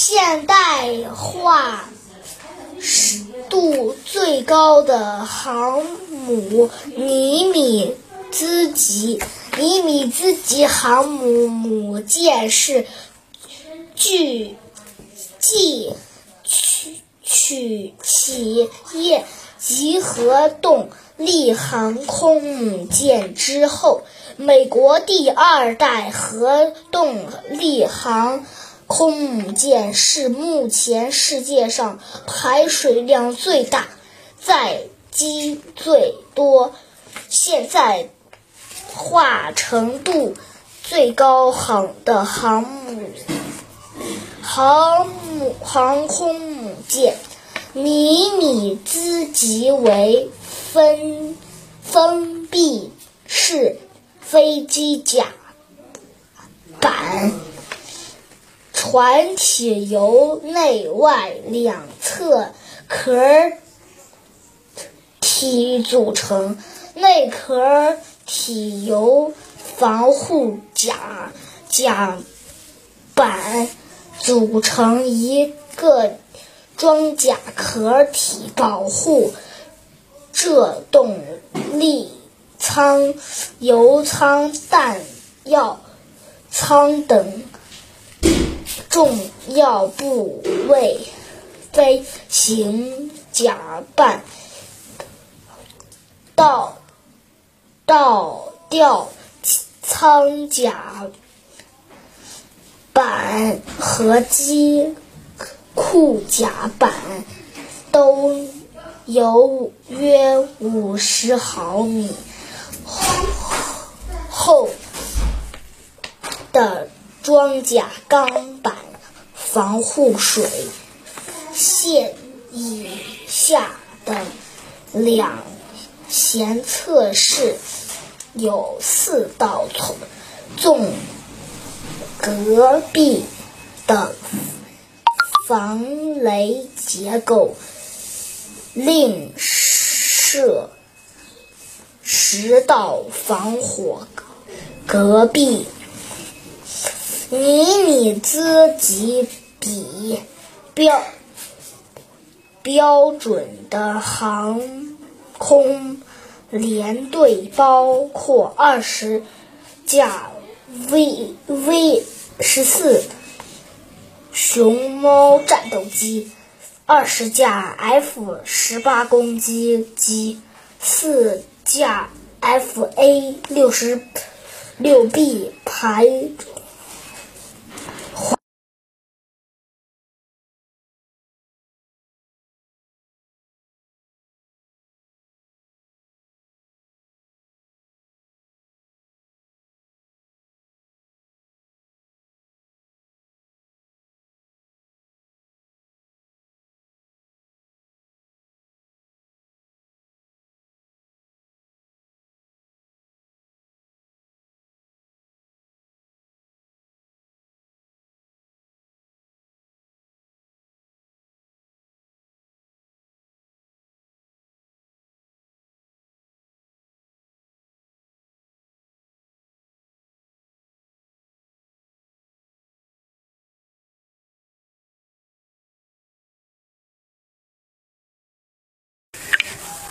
现代化度最高的航母尼米兹级尼米兹级航母母舰是继继取取企业集合动力航空母舰之后，美国第二代核动力航空母舰是目前世界上排水量最大、载机最多、现在化程度最高航的航母航母航空母舰。尼米兹级为封封闭式飞机甲板，船体由内外两侧壳体组成，内壳体由防护甲甲板组成一个。装甲壳体保护这动力舱、油舱、弹药舱等重要部位。飞行甲板倒倒吊舱甲板和机。库甲板都有约五十毫米厚的装甲钢板防护水线以下的两舷侧式有四道纵隔壁的。防雷结构，另设十道防火隔壁。尼米兹级比标标准的航空联队包括二十架 V V 十四。熊猫战斗机，二十架 F 十八攻击机，四架 F A 六十六 B 排